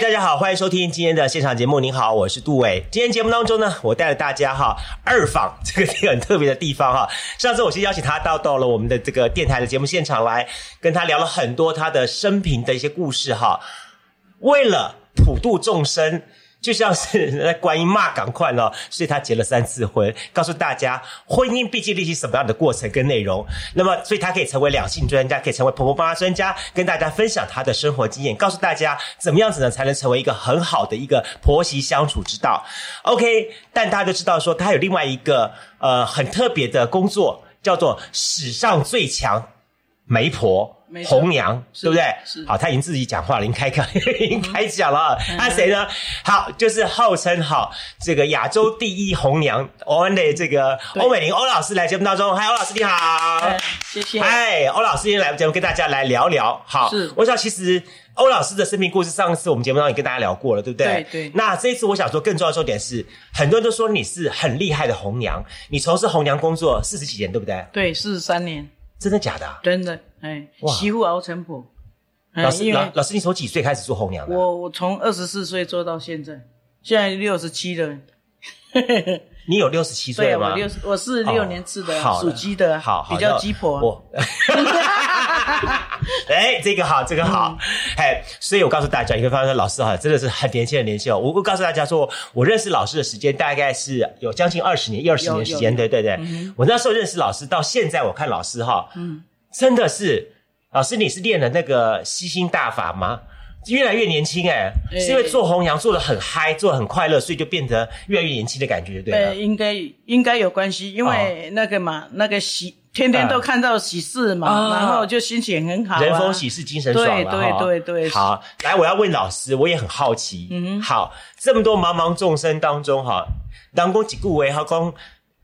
大家好，欢迎收听今天的现场节目。您好，我是杜伟。今天节目当中呢，我带着大家哈二访这个很特别的地方哈。上次我先邀请他到到了我们的这个电台的节目现场来，跟他聊了很多他的生平的一些故事哈。为了普度众生。就像是在观音骂赶快了，所以他结了三次婚，告诉大家婚姻毕竟历经什么样的过程跟内容。那么，所以他可以成为两性专家，可以成为婆婆妈妈专家，跟大家分享他的生活经验，告诉大家怎么样子呢才能成为一个很好的一个婆媳相处之道。OK，但大家都知道说他有另外一个呃很特别的工作，叫做史上最强媒婆。红娘，对不对？好，他已经自己讲话了，已经开开，已经开讲了。那谁呢？好，就是号称好这个亚洲第一红娘，我们的这个欧美玲欧老师来节目当中。嗨，欧老师你好，谢谢。嗨，欧老师今天来节目跟大家来聊聊。好，是。我想其实欧老师的生命故事，上次我们节目当中也跟大家聊过了，对不对？对对。那这一次我想说，更重要的重点是，很多人都说你是很厉害的红娘，你从事红娘工作四十几年，对不对？对，四十三年。真的假的？真的，哎，媳妇熬成婆。老师，老老师，你从几岁开始做红娘的？我我从二十四岁做到现在，现在六十七了。你有六十七岁吗？我六，我是六年次的，属鸡的，好，比较鸡婆。我，哎，这个好，这个好，哎，所以我告诉大家，你会发现老师哈，真的是很年轻很年轻哦。我我告诉大家说，我认识老师的时间大概是有将近二十年，一二十年时间，对对对。我那时候认识老师到现在，我看老师哈，嗯，真的是，老师你是练了那个吸星大法吗？越来越年轻哎，是因为做红娘做的很嗨，做的很快乐，所以就变得越来越年轻的感觉，对对，应该应该有关系，因为那个嘛，那个喜天天都看到喜事嘛，然后就心情很好，人逢喜事精神爽对对对对。好，来，我要问老师，我也很好奇，嗯，好，这么多茫茫众生当中哈，当公几顾为哈公。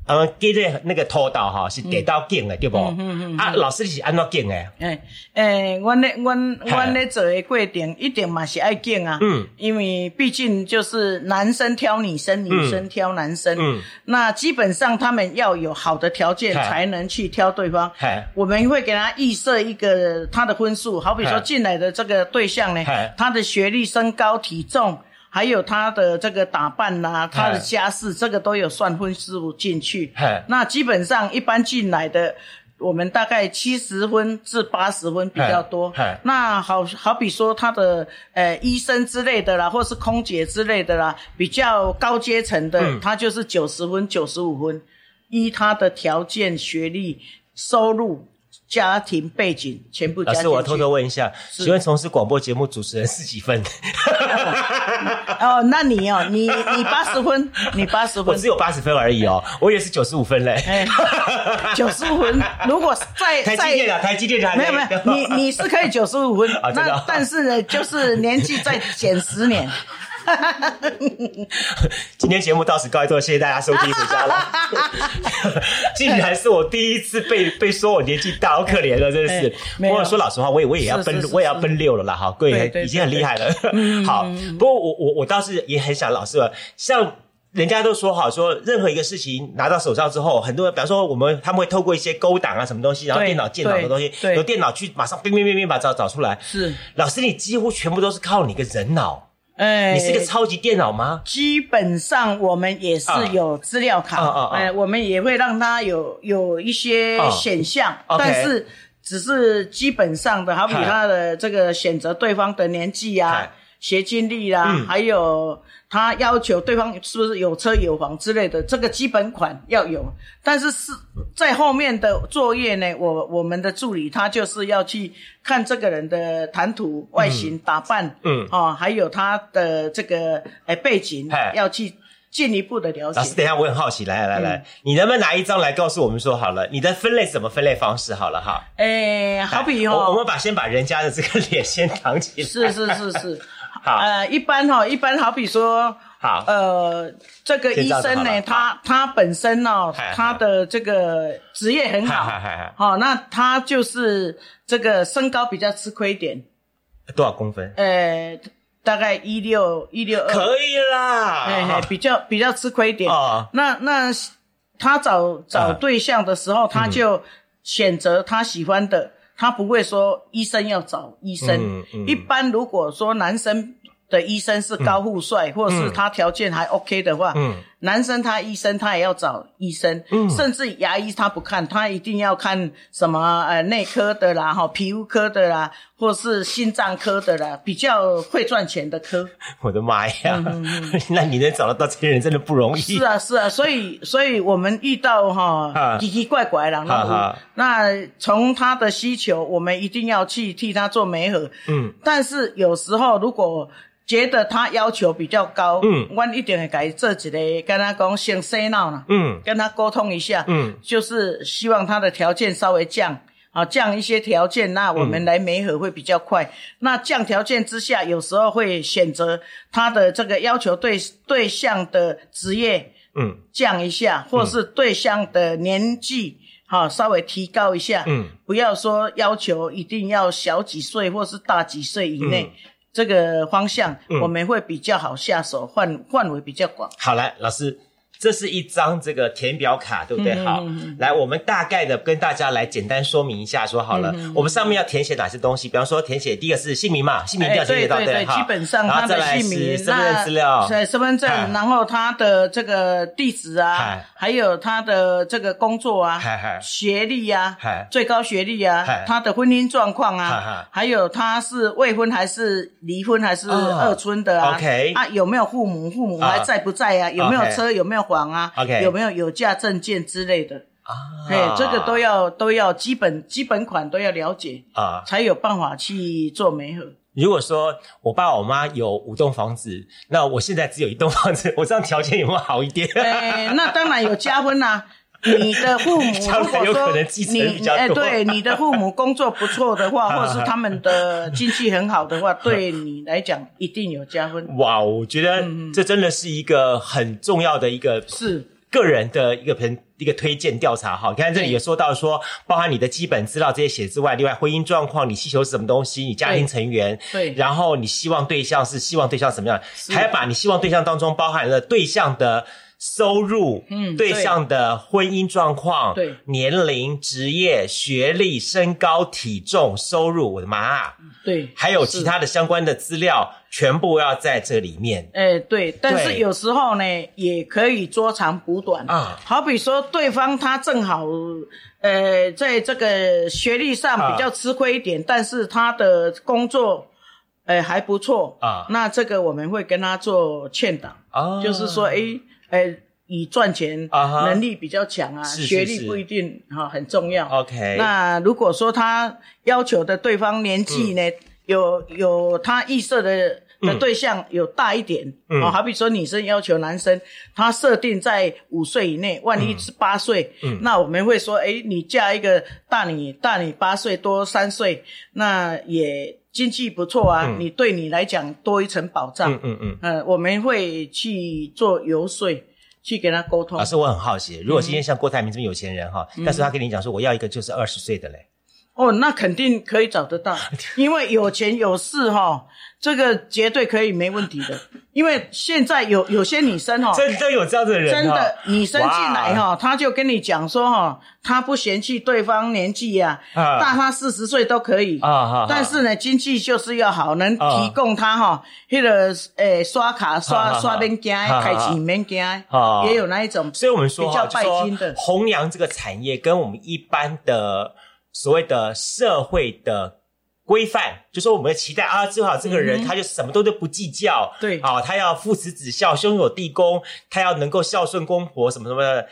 呃，给的那个拖刀哈是得到劲的，对不？嗯嗯啊，老师是安怎劲的？诶诶，我咧，我我咧做的过程一定嘛是爱劲啊。嗯，因为毕竟就是男生挑女生，女生挑男生。嗯，那基本上他们要有好的条件才能去挑对方。我们会给他预设一个他的分数，好比说进来的这个对象呢，他的学历、身高、体重。还有他的这个打扮呐，他的家世，这个都有算分数进去。那基本上一般进来的，我们大概七十分至八十分比较多。那好好比说他的呃医生之类的啦，或是空姐之类的啦，比较高阶层的，他就是九十分、九十五分，依他的条件、学历、收入。家庭背景全部。老师，我偷偷问一下，请问从事广播节目主持人是几分？哦，那你哦，你你八十分，你八十分，我只有八十分而已哦，我也是九十五分嘞。九十五分，如果在台积电啊，台积电还没有没有，你你是可以九十五分，那但是呢，就是年纪再减十年。今天节目到此告一段谢谢大家收听，回家了。竟然是我第一次被被说我年纪大，好可怜了，真的是。不过说老实话，我也我也要奔，我也要奔六了啦，哈，贵已经很厉害了。好，不过我我我倒是也很想老师了，像人家都说好，说任何一个事情拿到手上之后，很多人，比方说我们他们会透过一些勾档啊，什么东西，然后电脑建档的东西，有电脑去马上冰冰冰冰把找找出来。是老师，你几乎全部都是靠你个人脑。哎，你是个超级电脑吗？基本上我们也是有资料卡，哎，我们也会让它有有一些选项，但是只是基本上的，好比他的这个选择对方的年纪啊、学经历啦，还有。他要求对方是不是有车有房之类的，这个基本款要有。但是是在后面的作业呢，我我们的助理他就是要去看这个人的谈吐、外形、打扮，嗯，哦，还有他的这个诶背景，要去进一步的了解。老师，等一下，我很好奇，来来来，你能不能拿一张来告诉我们说好了，你的分类怎么分类方式？好了哈，诶，好比哦，我们把先把人家的这个脸先藏起来。是是是是。呃，一般哈，一般好比说，好，呃，这个医生呢，他他本身哦，他的这个职业很好，好，那他就是这个身高比较吃亏点，多少公分？呃，大概一六一六二，可以啦，哎，比较比较吃亏点。那那他找找对象的时候，他就选择他喜欢的，他不会说医生要找医生。一般如果说男生。的医生是高富帅，或者是他条件还 OK 的话，男生他医生他也要找医生，甚至牙医他不看，他一定要看什么呃内科的啦，哈皮肤科的啦，或是心脏科的啦，比较会赚钱的科。我的妈呀！那你能找得到这些人真的不容易。是啊，是啊，所以所以我们遇到哈奇奇怪怪的，那那从他的需求，我们一定要去替他做媒合。嗯，但是有时候如果觉得他要求比较高，嗯，我一定会给这几个跟他讲先洗脑了，嗯，跟他沟通一下，嗯，就是希望他的条件稍微降，啊，降一些条件，那我们来媒合会比较快。那降条件之下，有时候会选择他的这个要求对对象的职业，嗯，降一下，或是对象的年纪，哈，稍微提高一下，嗯，不要说要求一定要小几岁或是大几岁以内。这个方向我们会比较好下手，范范围比较广。好，来老师。这是一张这个填表卡，对不对？好，来，我们大概的跟大家来简单说明一下，说好了，我们上面要填写哪些东西？比方说，填写第一个是姓名嘛，姓名要填写到对，基本上他的姓名、身份证资料，对，身份证，然后他的这个地址啊，还有他的这个工作啊，学历啊，最高学历啊，他的婚姻状况啊，还有他是未婚还是离婚还是二婚的啊？OK，啊，有没有父母？父母还在不在啊？有没有车？有没有？房啊，有没有有价证件之类的啊？哎，这个都要都要基本基本款都要了解啊，才有办法去做媒合。如果说我爸我妈有五栋房子，那我现在只有一栋房子，我这样条件有没有好一点？哎，那当然有加分呐。你的父母 如果说你哎，对 你的父母工作不错的话，或者是他们的经济很好的话，对你来讲一定有加分。哇，我觉得这真的是一个很重要的一个是个人的一个朋一个推荐调查哈。你看这里也说到说，包含你的基本资料这些写之外，另外婚姻状况，你需求是什么东西，你家庭成员对，然后你希望对象是希望对象什么样，还要把你希望对象当中包含了对象的。收入，嗯，对象的婚姻状况，对，年龄、职业、学历、身高、体重、收入，我的妈，对，还有其他的相关的资料，全部要在这里面。哎，对，但是有时候呢，也可以捉长补短啊。好比说，对方他正好，呃，在这个学历上比较吃亏一点，但是他的工作，哎，还不错啊。那这个我们会跟他做劝导，就是说，哎。哎，以赚钱能力比较强啊，学历不一定哈很重要。OK，那如果说他要求的对方年纪呢，有有他预设的的对象有大一点，哦，好比说女生要求男生，他设定在五岁以内，万一是八岁，那我们会说，哎，你嫁一个大你大你八岁多三岁，那也。经济不错啊，你对你来讲多一层保障。嗯嗯嗯，呃，我们会去做游说，去跟他沟通。老师，我很好奇，如果今天像郭台铭这么有钱人哈，但是他跟你讲说我要一个就是二十岁的嘞。哦，那肯定可以找得到，因为有钱有势哈，这个绝对可以没问题的。因为现在有有些女生哈，真的有这样的人，真的女生进来哈，她就跟你讲说哈，她不嫌弃对方年纪呀，大她四十岁都可以。啊，但是呢，经济就是要好，能提供她哈，那个诶刷卡刷刷免惊，开钱免惊，也有那一种，所以我们说比较拜金的。弘扬这个产业，跟我们一般的。所谓的社会的规范，就说我们期待啊，最好这个人他就什么都都不计较，对，啊，他要父慈子孝，兄友弟恭，他要能够孝顺公婆，什么什么的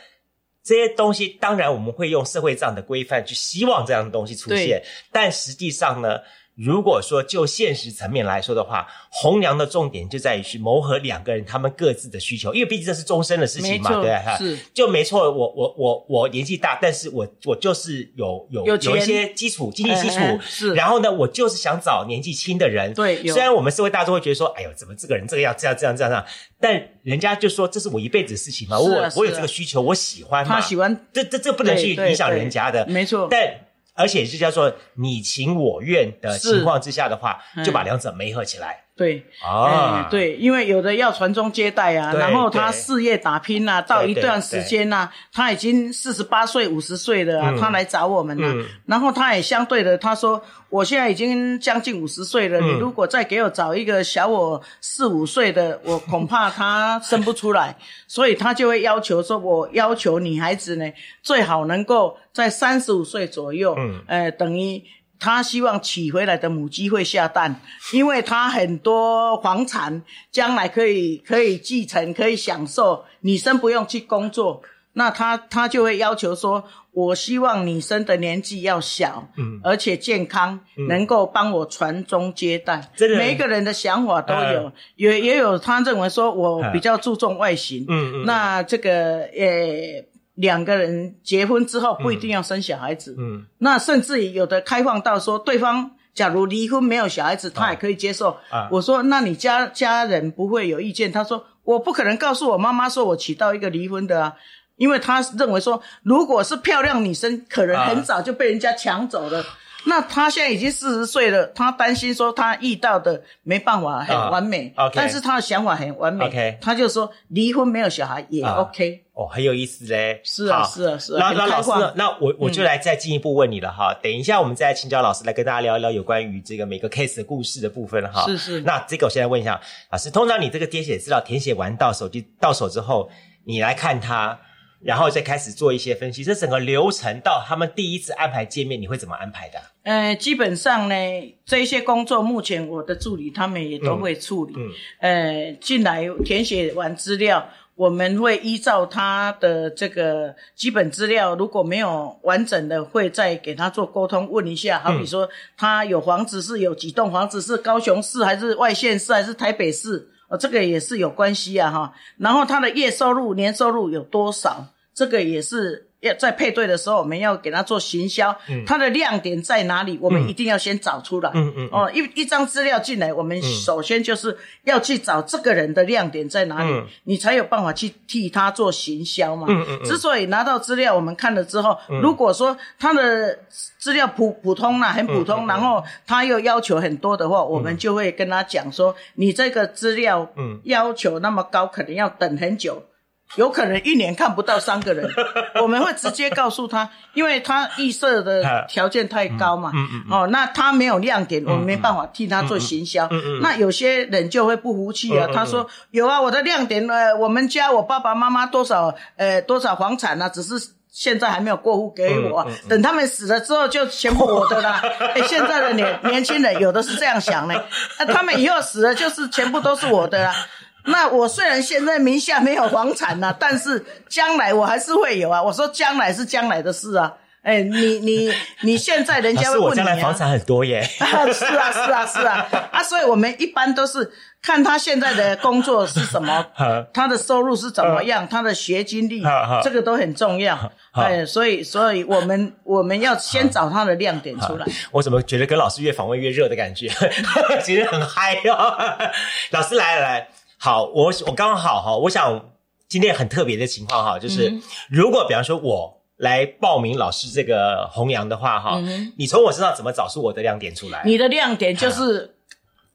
这些东西，当然我们会用社会这样的规范去希望这样的东西出现，但实际上呢，如果说就现实层面来说的话，红娘的重点就在于去谋合两个人他们各自的需求，因为毕竟这是终身的事情嘛，对吧？是。就没错。我我我我年纪大，但是我我就是有有有有一些基础经济基础是。然后呢，我就是想找年纪轻的人。对虽然我们社会大众会觉得说，哎呦，怎么这个人这个要这样这样这样这样，但人家就说这是我一辈子的事情嘛，我我有这个需求，我喜欢嘛，他喜欢这这这不能去影响人家的，没错。但而且是叫做你情我愿的情况之下的话，嗯。就把两者媒合起来对。啊。哎，，对，因为有的要传宗接代啊，然后他事业打拼啊，到一段时间呐、他已经四十八岁、五十岁了啊，嗯。他来找我们了、嗯。然后他也相对的，他说我现在已经将近五十岁了，嗯。你如果再给我找一个小我四五岁的，我恐怕他生不出来，所以他就会要求说，我要求女孩子呢，最好能够在三十五岁左右，嗯。呃，等于。他希望娶回来的母鸡会下蛋，因为他很多房产将来可以可以继承，可以享受，女生不用去工作，那他他就会要求说，我希望女生的年纪要小，嗯，而且健康，能够帮我传宗接代。这个每一个人的想法都有，嗯也也有他认为说我比较注重外形，嗯嗯。那这个呃。两个人结婚之后不一定要生小孩子，嗯，那甚至于有的开放到说，对方假如离婚没有小孩子，他也可以接受。啊。我说，那你家家人不会有意见？他说，我不可能告诉我妈妈说我娶到一个离婚的啊，因为他认为说，如果是漂亮女生，可能很早就被人家抢走了。那他现在已经四十岁了，他担心说他遇到的没办法很完美，但是他的想法很完美。他就说离婚没有小孩也啊。OK。哦，很有意思嘞。是啊是啊是啊那那老师，那我我就来再进一步问你了哈。等一下，我们再请教老师来跟大家聊一聊有关于这个每个 case 的故事的部分哈。是是那这个我现在问一下老师，通常你这个填写资料填写完到手机到手之后，你来看它，然后再开始做一些分析，这整个流程到他们第一次安排见面，你会怎么安排的？呃，基本上呢，这一些工作目前我的助理他们也都会处理。嗯呃，进来填写完资料，我们会依照他的这个基本资料，如果没有完整的，会再给他做沟通，问一下，好比说他有房子是有几栋房子，是高雄市还是外县市还是台北市？哦，这个也是有关系啊哈。然后他的月收入、年收入有多少？这个也是要在配对的时候，我们要给他做行销，他的亮点在哪里？我们一定要先找出来。嗯嗯哦，一一张资料进来，我们首先就是要去找这个人的亮点在哪里，嗯你才有办法去替他做行销嘛。嗯嗯嗯之所以拿到资料，我们看了之后，如果说他的资料普普通啦，很普嗯通，然后他又要求很多的话，我们就会跟他讲说，你这个资料嗯要求那么高，可能要等很久。有可能一年看不到三个人，我们会直接告诉他，因为他预设的 条件太高嘛。嗯哦，那他没有亮点，我们没办法替他做行销。嗯那有些人就会不服气啊，他说有啊，我的亮点呃，我们家我爸爸妈妈多少呃多少房产啊，只是。现在还没有过户给我啊，等他们死了之后就全部我的啦。哎，现在的年年轻人有的是这样想呢，那他们以后死了就是全部都是我的啦。那我虽然现在名下没有房产呐、但是将来我还是会有啊。我说将来是将来的事啊。哎，你你你现在人家 会问你啊将来房。产很多耶。啊，是啊，是啊，是啊，啊，所以我们一般都是看他现在的工作是什么，他的收入是怎么样，他的学经历这个都很重要。好哎，所以，所以我们我们要先找他的亮点出来。我怎么觉得跟老师越访问越热的感觉？其实很嗨哦。老师来来来，好，我我刚好哈，我想今天很特别的情况哈，就是、嗯如果比方说我来报名老师这个弘扬的话哈，你从我身上怎么找出我的亮点出来？嗯你的亮点就是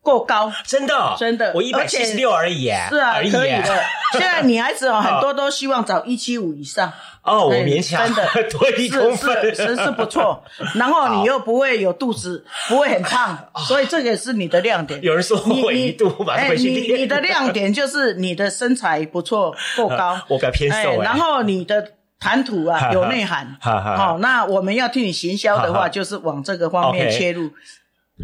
够高，真的？哦真的。我一百七十六而已耶，是啊，而已耶。可以的。现在女孩子哦，很多都希望找一七五以上。哦，我哎勉强真的。多一公分，是是是是不错。然后你又不会有肚子，不会很胖，所以这个是你的亮点。有人说你我一你哎，你你的亮点就是你的身材不错，够高。我比较偏瘦哎然后你的谈吐啊有内涵。哈哈好，那我们要替你行销的话，就是往这个方面切入。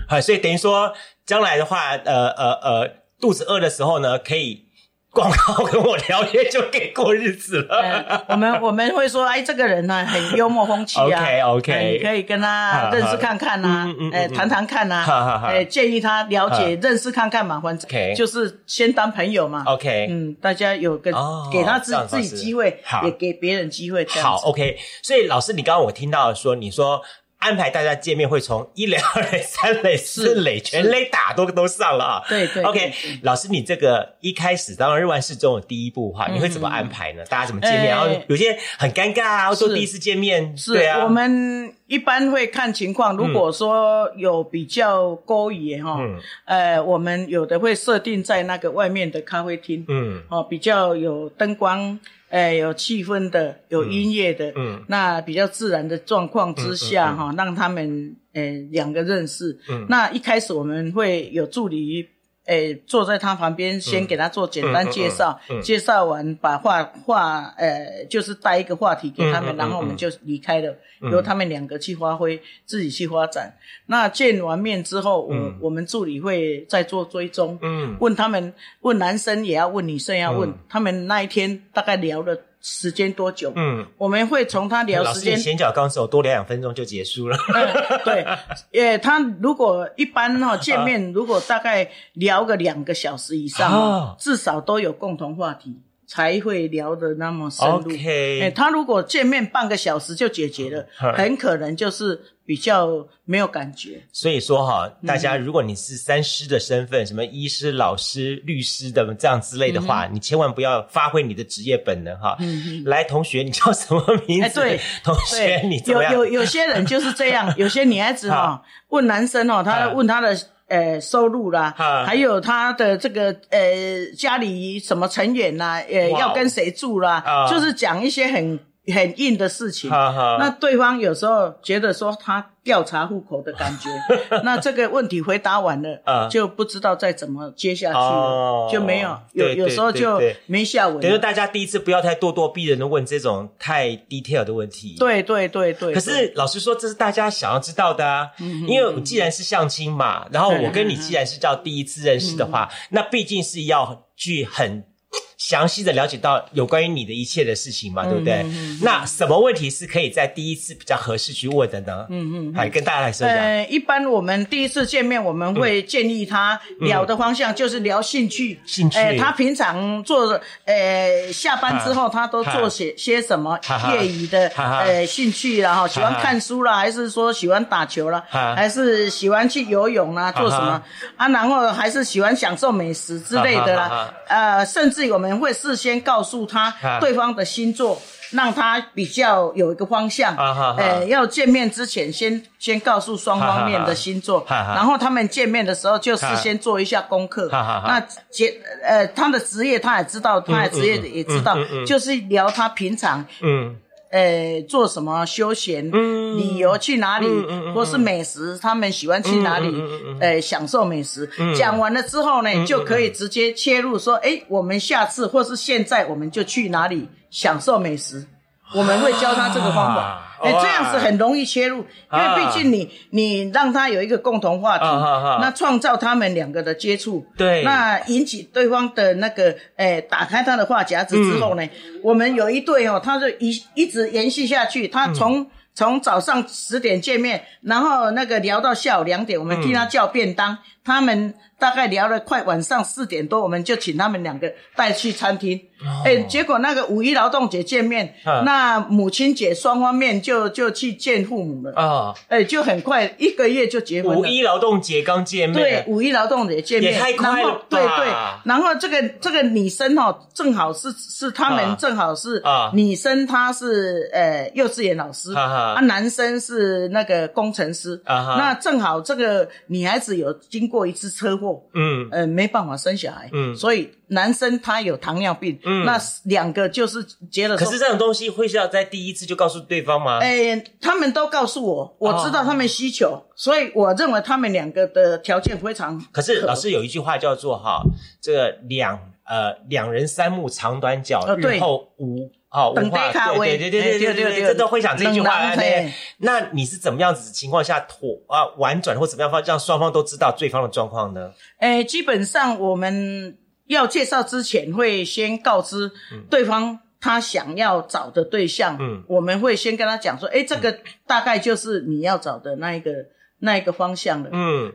好，所以等于说将来的话，呃呃呃，肚子饿的时候呢，可以广告跟我聊天就可以过日子了。呃我们我们会说，哎，这个人呢很幽默风趣啊 OK，OK 哎你可以跟他认识看看呐嗯嗯嗯，哎，谈谈看呐哎，建议他了解认识看看嘛，反 OK 正就是先当朋友嘛。OK，嗯，大家有个哦给他自自己机会，也给别人机会，好。，OK。所以老师，你刚刚我听到说，你说安排大家见面会从一垒、二垒、三垒、四垒，全垒打都都上了啊。对对 OK，老师，你这个一开始当然日万事中的第一步哈，你会怎么安排呢？大家怎么见面？哎然后有些很尴尬啊，或者是第一次见面，是对啊，我们一般会看情况，如果说有比较勾引哈，嗯呃，我们有的会设定在那个外面的咖啡厅，嗯哦，比较有灯光，呃，有气氛的，有音乐的，嗯那比较自然的状况之下哈、让他们呃两个认识。嗯那一开始我们会有助理。诶，坐在他旁边，先给他做简单介绍，嗯嗯嗯嗯介绍完把话话，呃，就是带一个话题给他们，然后我们就离开了，由他们两个去发挥，自己去发展。那见完面之后，我、我们助理会再做追踪，嗯问他们，问男生也要问，女生也要问，他们那一天大概聊了时间多久？嗯。我们会从他聊老师，你时间，前脚刚手多聊两分钟就结束了。嗯 对，也，他如果一般哈、见面，如果大概聊个两个小时以上、哦至少都有共同话题。才会聊得那么深入。他如果见面半个小时就解决了，嗯很可能就是比较没有感觉。所以说哈，嗯。大家如果你是三师的身份，什么医师、老师、律师的这样之类的嗯话，你千万不要发挥你的职业本能哈。来，同学，你叫什么名哎，字？对，同学，你怎么样？有有有些人就是这样，有些女孩子哈、问男生哦，他问他的呃收入啦，啊还有他的这个呃家里什么成员啦，呃要跟谁住啦，啊。就是讲一些很很硬的事情。哈哈那对方有时候觉得说他调查户口的感觉，那这个问题回答完了，啊就不知道再怎么接下去了，哦就没有有对对有时候就对对没下文等于了。大家第一次不要太咄咄逼人的问这种太 detail 的问题。。对对对对，可对是老实说，这是大家想要知道的啊，嗯因为我既然是相亲嘛，然后我跟你既然是叫第一次认识的话，嗯那毕竟是要去很详细的了解到有关于你的一切的事情嘛，对不对？那什么问题是可以在第一次比较合适去问的呢？嗯嗯，来跟大家来说讲。呃，一般我们第一次见面，我们会建议他聊的方向就是聊兴趣。兴趣呃，他平常做呃下班之后，他都做些些什么业余的呃兴趣啦，哈，喜欢看书啦，还是说喜欢打球啦哈，还是喜欢去游泳啦，做什么啊？然后还是喜欢享受美食之类的啦。呃，甚至我们会事先告诉他对方的星座。让他比较有一个方向，要见面之前先先告诉双方面的星座，然后他们见面的时候就事先做一下功课。那结呃，他的职业他也知道，他的职业也知道，就是聊他平常嗯呃做什么休闲、嗯。旅游去哪里，或是美食，他们喜欢去哪里，呃，享受美食。讲完了之后呢，就可以直接切入说，哎，我们下次或是现在我们就去哪里享受美食。我们会教他这个方法。啊，哎，哇这样子很容易切入，因啊为毕竟你你让他有一个共同话题那创造他们两个的接触，对。那引起对方的那个，诶，打开他的话匣子之后呢，我们有一对哦，他就一一直延续下去，他从、从早上十点见面，然后那个聊到下午两点，我们替他叫便当，他们大概聊了快晚上四点多，我们就请他们两个带去餐厅，哎、结果那个五一劳动节见面，嗯那母亲节双方面就就去见父母了，啊，哎、就很快一个月就结婚了。五一劳动节刚见面，对，五一劳动节见面，也太快了然后对对，然后这个这个女生哦，正好是是他啊。们正好是啊。女生，她是呃幼稚园老师，啊男生是那个工程师，啊。那正好这个女孩子有经过一次车祸，嗯呃没办法生小孩，嗯所以男生他有糖尿病，嗯那两个就是结了可是这种东西会是要在第一次就告诉对方吗？哎，他们都告诉我，我知道他们需求，所以我认为他们两个的条件非常。可是老师有一句话叫做哈，这个两呃两人三目长短脚，日后无。哦，等无话待卡位对对对对对对这都会讲这句话。冷狼对，那你是怎么样子情况下妥啊婉转或怎么样方让双方都知道对方的状况呢？诶，基本上我们要介绍之前会先告知对方他想要找的对象，嗯我们会先跟他讲说，哎，这个大概就是你要找的那一个那一个方向了。嗯，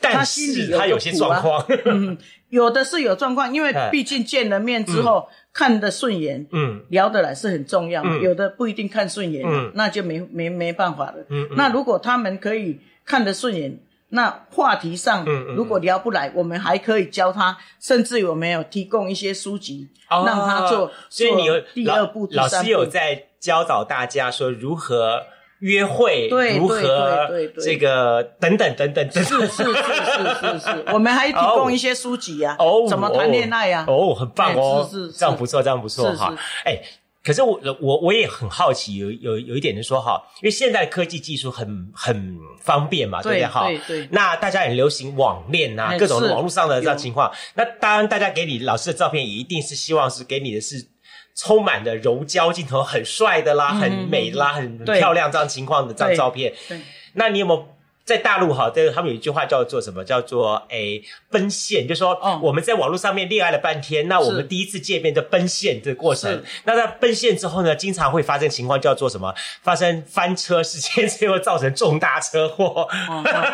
他但是他有些状况，嗯，有的是有状况，因为哎毕竟见了面之后、看得顺眼，嗯聊得来是很重要嘛。嗯有的不一定看顺眼，嗯那就没没没办法了。那如果他们可以看得顺眼，那话题上如果聊不来，我们还可以教他，甚至有没有提供一些书籍，哦让他做。所以你有第二步。老师有在教导大家说如何约会，对如何对对这个等等等等等等，是是是是是是，我们还提供一些书籍啊，哦，怎么谈恋爱啊？哦，很棒哦，哎是是是这样不错，这样不错哈。哎，可是我我我也很好奇，有有有一点就说哈，因为现在的科技技术很很方便嘛，对不对对哈？对对那大家很流行网恋啊，哎各种网络上的这样情况。那当然，大家给你老师的照片，也一定是希望是给你的是。充满的柔焦镜头，很帅的啦，很美的啦，很漂亮这样情况的这样照片。对那你有没有在大陆哈？这个他们有一句话叫做什么？叫做诶奔现，就说哦我们在网络上面恋爱了半天，那我们第一次见面就奔现这个过程，那在奔现之后呢，经常会发生情况叫做什么？发生翻车事件，最后造成重大车祸。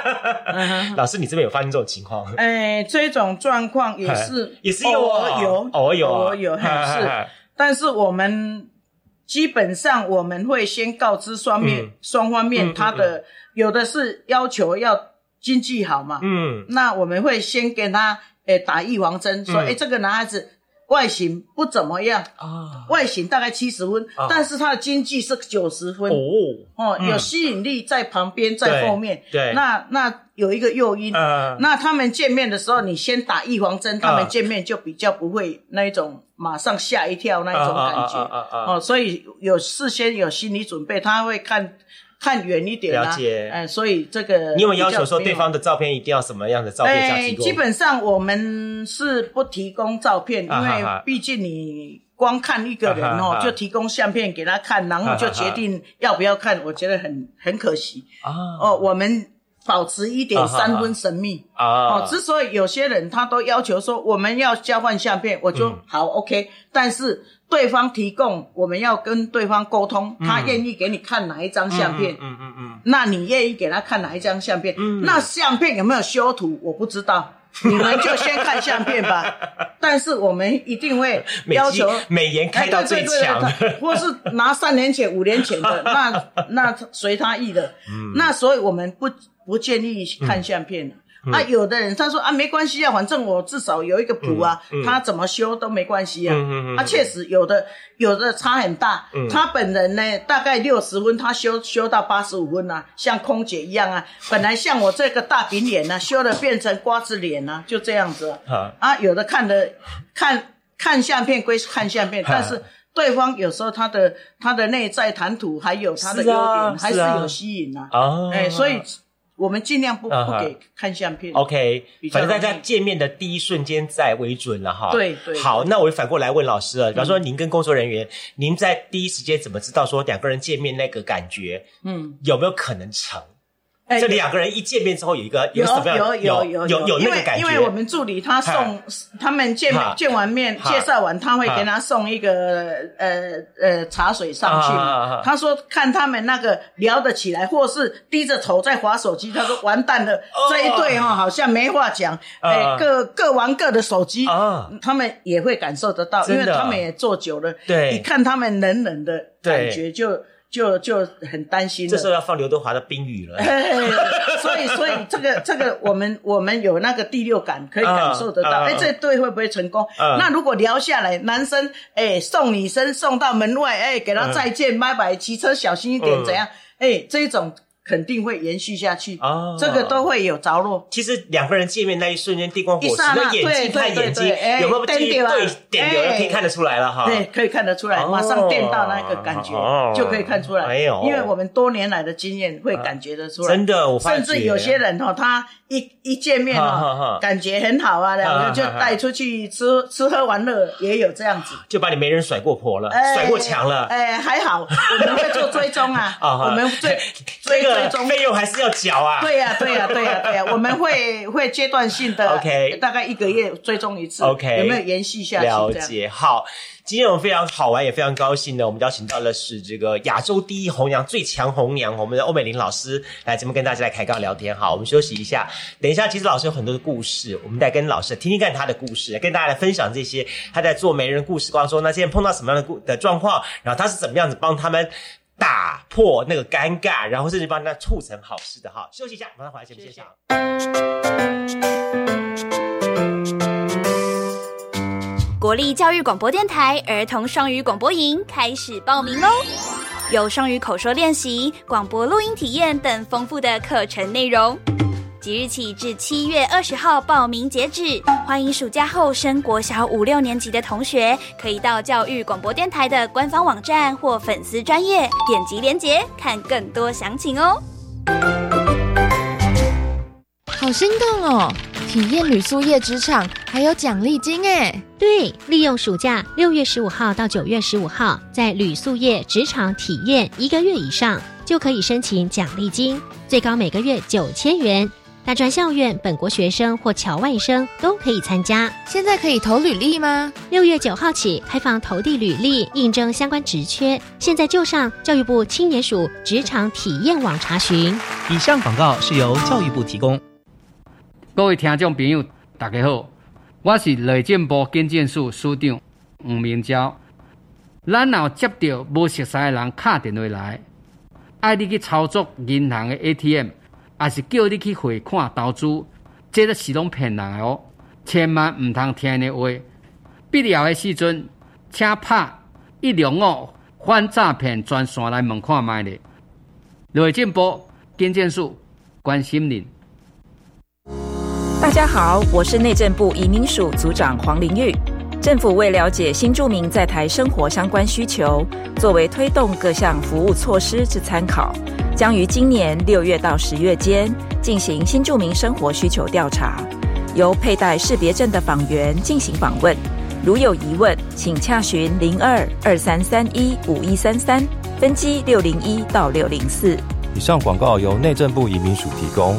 老师，你这边有发生这种情况？哎，这种状况也是 也是有偶啊有，偶尔有啊偶尔有，嘿是。但是我们基本上我们会先告知双面、嗯。双方面，他的有的是要求要经济好嘛，嗯。那我们会先给他诶打预防针，说嗯。诶这个男孩子外形不怎么样，啊外形大概七十分啊，但是他的经济是九十分。哦有吸引力在旁边，在后面。对那那有一个诱因。呃那他们见面的时候，你先打预防针，他啊们见面就比较不会那一种马上吓一跳那一种感觉。啊啊啊所以有事先有心理准备，他会看看远一点啊。了解哎，所以这个你有要求说对方的照片一定要什么样的照片下哎，提供？基本上我们是不提供照片，因为毕竟你光看一个人哦就提供相片给他看，然后就决定要不要看，我觉得很很可惜。啊哦，我们保持一点三分神秘。啊哦，之所以有些人他都要求说我们要交换相片，我就、嗯好 OK，但是对方提供，我们要跟对方沟通，他愿意给你看哪一张相片，嗯嗯嗯那你愿意给他看哪一张相片？那相片有没有修图，我不知道。你们就先看相片吧，但是我们一定会要求美颜开到最强或是拿三年前、五年前的，那那随他意的。嗯那所以我们不不建议看相片的。嗯啊，有的人他说啊，没关系啊，反正我至少有一个谱啊，他怎么修都没关系啊。嗯嗯嗯嗯啊，确实有的有的差很大。他本人呢，大概六十分，他修修到八十五分啊，像空姐一样啊。本来像我这个大饼脸呢、修的变成瓜子脸啊，就这样子啊。啊啊，有的看的看看相片归看相片，但是对方有时候他的他的内在谈吐还有他的优点，还是有吸引啊。啊哎，所以我们尽量不不给看相片。OK，反正大家见面的第一瞬间在为准了哈。对对好，那我就反过来问老师了，比方说您跟工作人员，您在第一时间怎么知道说两个人见面那个感觉嗯，有没有可能成？哎这两个人一见面之后有一个有什么样有有有有有那因为个感觉？因为我们助理他送他们见面见完面介绍完，他会给他送一个呃呃茶水上去。他说看他们那个聊得起来，或是低着头在划手机，他说完蛋了，这一对哈好像没话讲，哎啊各各玩各的手机啊。他们也会感受得到，因为他们也坐久了，对。你看他们冷冷的感觉就就就很担心了。这时候要放刘德华的《冰雨》了。哎，所以所以这个 这个我们我们有那个第六感可以感受得到，哎，这对会不会成功？啊那如果聊下来，男生哎送女生送到门外，哎给他再见，拜拜，骑车小心一点，嗯怎样？哎，这种肯定会延续下去哦，这个都会有着落。其实两个人见面那一瞬间，电光火石，一刹那那眼睛看眼睛有没有进电对点流，哎可以看得出来了哈。对，可以看得出来，哦马上电到那个感觉哦就可以看出来。哎呦因为我们多年来的经验会感觉得出来。真的我发觉甚至有些人哈，他一一见面哈感觉很好啊，两个就带出去吃吃喝玩乐，也有这样子。就把你媒人甩过婆了，哎甩过墙了。哎，还好，我们会做追踪啊 我们追追这个追 踪费用还是要缴啊。对呀，对呀，对呀，对呀，我们会会阶段性的 OK 大概一个月追踪一次 OK 有没有延续下去？了解，好。今天我们非常好玩，也非常高兴呢。我们邀请到的是这个亚洲第一红娘、最强红娘，我们的欧美玲老师来节目跟大家来开杠聊天。好，我们休息一下，等一下，其实老师有很多的故事，我们再跟老师听听看他的故事，跟大家来分享这些他在做媒人故事光说，那现在碰到什么样的故的状况，然后他是怎么样子帮他们打破那个尴尬，然后甚至帮他促成好事的哈。休息一下，马上回来节目现场。国立教育广播电台儿童双语广播营开始报名喽！有双语口说练习、广播录音体验等丰富的课程内容。即日起至七月二十号报名截止，欢迎暑假后升国小五六年级的同学，可以到教育广播电台的官方网站或粉丝专业点击连结看更多详情哦。好心动哦！体验旅宿业职场还有奖励金哎！对，利用暑假六月十五号到九月十五号，在旅宿业职场体验一个月以上，就可以申请奖励金，最高每个月九千元。大专校院本国学生或侨外生都可以参加。现在可以投履历吗？六月九号起开放投递履历，应征相关职缺。现在就上教育部青年署职场体验网查询。以上广告是由教育部提供。各位听众朋友，大家好，我是内政部建建署署长吴明昭。咱若接到无熟悉的人打电话来，爱你去操作银行的 ATM，还是叫你去汇款投资，这都是拢骗人哦，千万唔通听的话。必要的时阵，请拍一六五反诈骗专线来问看卖咧。内政部建建署关心您。大家好，我是内政部移民署组长黄玲玉。政府为了解新住民在台生活相关需求，作为推动各项服务措施之参考，将于今年六月到十月间进行新住民生活需求调查，由佩戴识别证的访员进行访问。如有疑问，请洽询零二二三三一五一三三，分机六零一到六零四。以上广告由内政部移民署提供。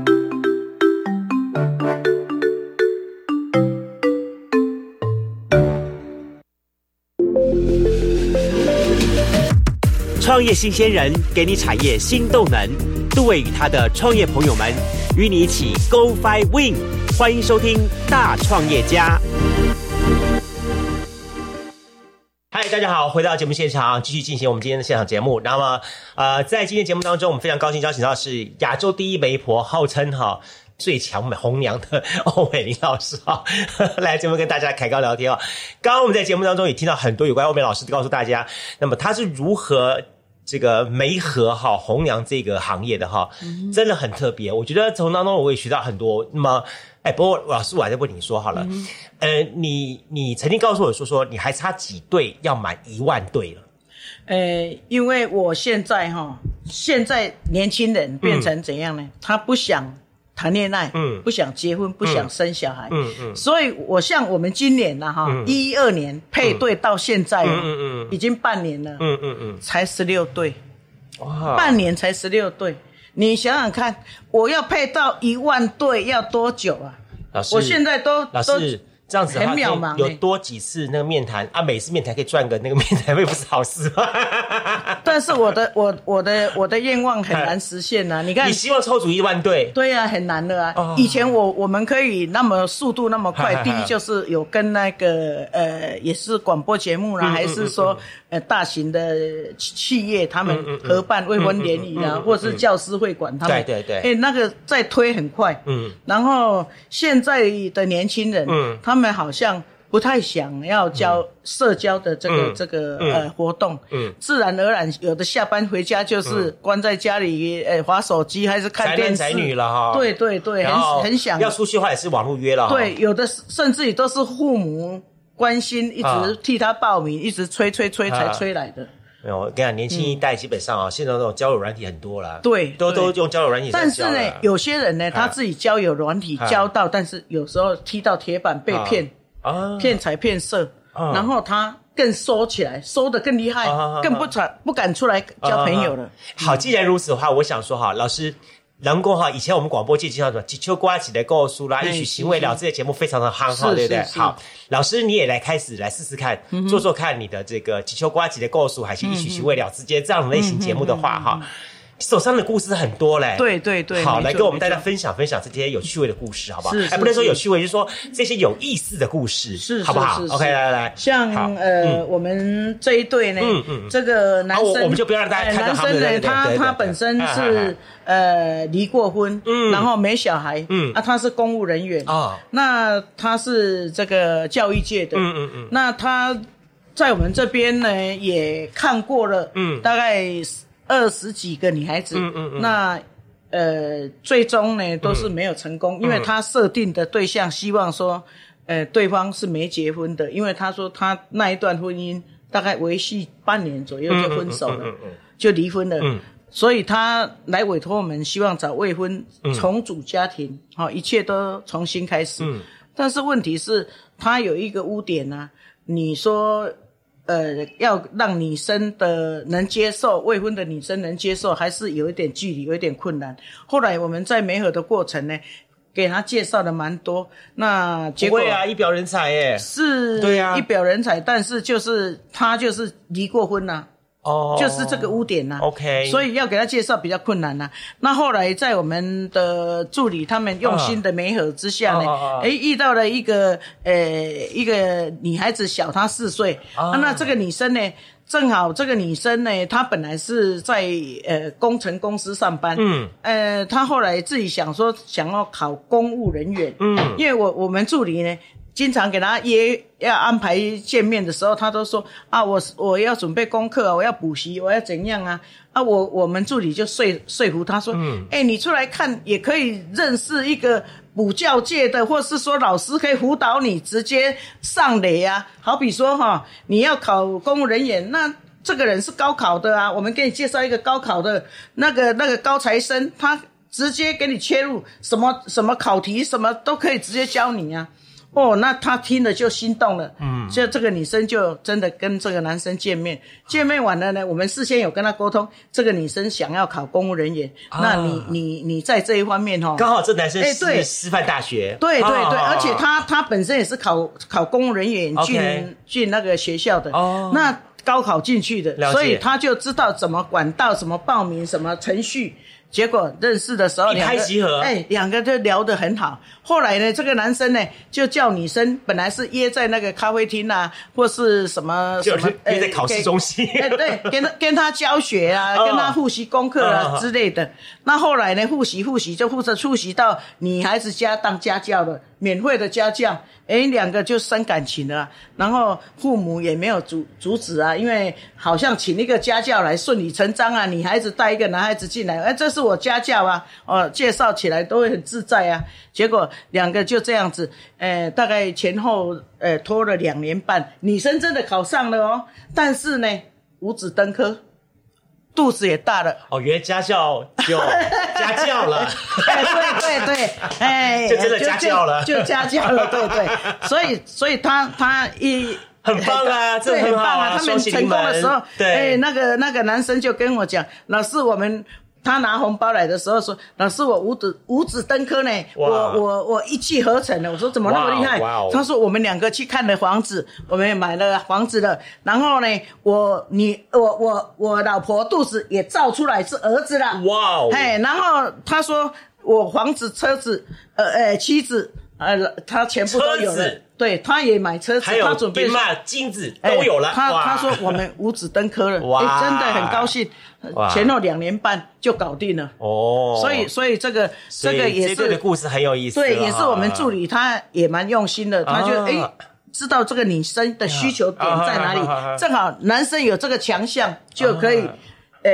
创业新鲜人给你产业新动能，杜伟与他的创业朋友们与你一起 Go Fly Win，欢迎收听大创业家。嗨，大家好，回到节目现场，继续进行我们今天的现场节目。那么，呃，在今天节目当中，我们非常高兴邀请到是亚洲第一媒婆，号称哈最强美红娘的欧美玲老师啊，来节目跟大家开高聊天啊。刚刚我们在节目当中也听到很多有关欧美老师告诉大家，那么他是如何这个媒合哈弘扬这个行业的哈，真的很特别。我觉得从当中我也学到很多。那么，哎，不过老师我还在问你说好了，呃，你你曾经告诉我说说你还差几对要满一万对了。呃，因为我现在哈，现在年轻人变成怎样呢？他不想谈恋爱，嗯，不想结婚，不想生小孩，嗯嗯，所以我像我们今年呢，哈，一一二年配对到现在，嗯嗯嗯，已经半年了，嗯嗯嗯，才十六对，哇，半年才十六对，你想想看，我要配到一万对要多久啊？老师，我现在都老师。这样子，很渺茫欸。有多几次那个面谈啊，每次面谈可以赚个那个面谈费，不是好事？吗？但是我的我我的我的愿望很难实现呐、你看。你，希望抽组一万对，对呀、很难的啊。哦。以前我我们可以那么速度那么快，第一就是有跟那个呃，也是广播节目啦，嗯还是说呃大型的企企业他们合办未婚联谊啊，或是教师会馆他们，对对对。哎，那个在推很快，嗯，然后现在的年轻人，嗯。他们好像。不太想要交社交的这个、嗯。这个、嗯。呃活动，嗯。自然而然有的下班回家就是关在家里，呃，划手机还是看电视，男宅女了哈。对对对，很很想。要出去的话也是网络约了。对，有的甚至于都是父母关心，一啊。直替他报名，一直催催催才啊催来的。没有，我跟你讲，年轻一代基本上啊，现在那种交友软体很多了，对都都用交友软体但是。呢，有些人呢，他自己交友软体啊。交到，但是有时候踢到铁板被骗，啊，骗财骗色，啊。然后他更收起来，收的更厉害更不敢不敢出来交朋友了。好，既然如此的话，我想说哈，老师。人工哈，以前我们广播界经常说“几秋瓜子的告诉啦，哎一曲情未了”这些节目非常的夯哈，对不对？好，老师你也来开始来试试看，做做看你的这个“几秋瓜子的告诉”还是一曲情未了之间这样类型节目的话哈，手上的故事很多嘞。对对对，好，来跟我们大家分享分享这些有趣味的故事，好不好？哎，不能说有趣味，就是说这些有意思的故事，是好不好？OK，来来来，像呃，我们这一对呢，嗯嗯。这个男生，啊我我们就不要让大家哎看到男生呢，他他本身是呃离过婚，嗯。然后没小孩，嗯。啊，他是公务人员啊那他是这个教育界的，嗯嗯嗯。那他在我们这边呢也看过了，嗯。大概二十几个女孩子，嗯嗯嗯那。呃，最终呢都是没有成功，因为他设定的对象希望说，呃，对方是没结婚的，因为他说他那一段婚姻大概维系半年左右就分手了，就离婚了。嗯所以他来委托我们，希望找未婚重组家庭，好、一切都重新开始。嗯但是问题是，他有一个污点啊，你说。呃，要让女生的能接受，未婚的女生能接受，还是有一点距离，有一点困难。后来我们在媒合的过程呢，给他介绍的蛮多，那结果啊，一表人才耶。是对啊一表人才，但是就是他就是离过婚呐、哦。就是这个污点呐、OK 所以要给他介绍比较困难呐、那后来在我们的助理他们用心的媒合之下呢，哎、遇到了一个呃一个女孩子小她四岁，啊。啊、那这个女生呢，正好这个女生呢，她本来是在呃工程公司上班，嗯，呃，她后来自己想说想要考公务人员，嗯。因为我我们助理呢。经常给他约要安排见面的时候，他都说啊，我我要准备功课啊，我要补习，我要怎样啊？啊，我我们助理就说说服他说，嗯哎、你出来看也可以认识一个补教界的，或是说老师可以辅导你直接上垒啊。好比说哈，你要考公务人员，那这个人是高考的啊，我们给你介绍一个高考的那个那个高材生，他直接给你切入什么什么考题，什么都可以直接教你啊。哦，那他听了就心动了，嗯，就这个女生就真的跟这个男生见面，见面完了呢，我们事先有跟他沟通，这个女生想要考公务人员，那你你你在这一方面哈、哦，刚好这男生哎对。是师范大学，对对对，哦而且他他本身也是考考公务人员进进那个学校的，哦。那高考进去的，所以他就知道怎么管道、怎么报名、什么程序。结果认识的时候，一拍即合哎，两个就聊得很好。后来呢，这个男生呢就叫女生，本来是约在那个咖啡厅啊，或是什么就是什么，约在考试中心哎，对，跟 他跟他教学啊，哦跟他复习功课哦啊之类的。那后来呢，复习复习就负责出席到女孩子家当家教了，免费的家教。哎，两个就生感情了啊，然后父母也没有阻阻止啊，因为好像请一个家教来顺理成章啊，女孩子带一个男孩子进来，哎，这是我家教啊，哦，介绍起来都会很自在啊。结果两个就这样子，呃，大概前后呃拖了两年半，女生真的考上了哦，但是呢，五子登科，肚子也大了。哦，原来家教就 家教了，哎，对对对，哎，就真的家教了就就家教了，对对，所以所以他他一。很棒啊这对，很棒啊！他们成功的时候，对哎，那个那个男生就跟我讲，老师，我们他拿红包来的时候说：“老师，我五子五子登科呢，我我我一气呵成的。”我说：“怎么那么厉害？”他说：“我们两个去看了房子，我们也买了房子了。然后呢，我你我我我老婆肚子也照出来是儿子了。”哇哦！哎，然后他说：“我房子、车子、呃呃妻子，呃他全部都有了。”对，他也买车子，他准备嘛金子都有了。他他说我们五子登科了，哇，真的很高兴。前后两年半就搞定了哦，所以所以这个这个也是这个故事很有意思。对，也是我们助理，他也蛮用心的，他就哎知道这个女生的需求点在哪里，正好男生有这个强项就可以。呃，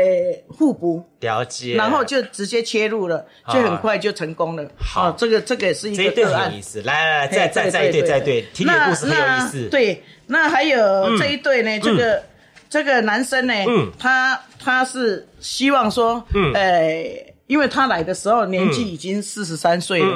互补了解，然后就直接切入了，就很快就成功了。好，这个这个也是一个个案。意思，来来来，再再再一对再对，听故事很有意思。对，那还有这一对呢，这个这个男生呢，他他是希望说，呃。因为他来的时候年纪已经四十三岁了，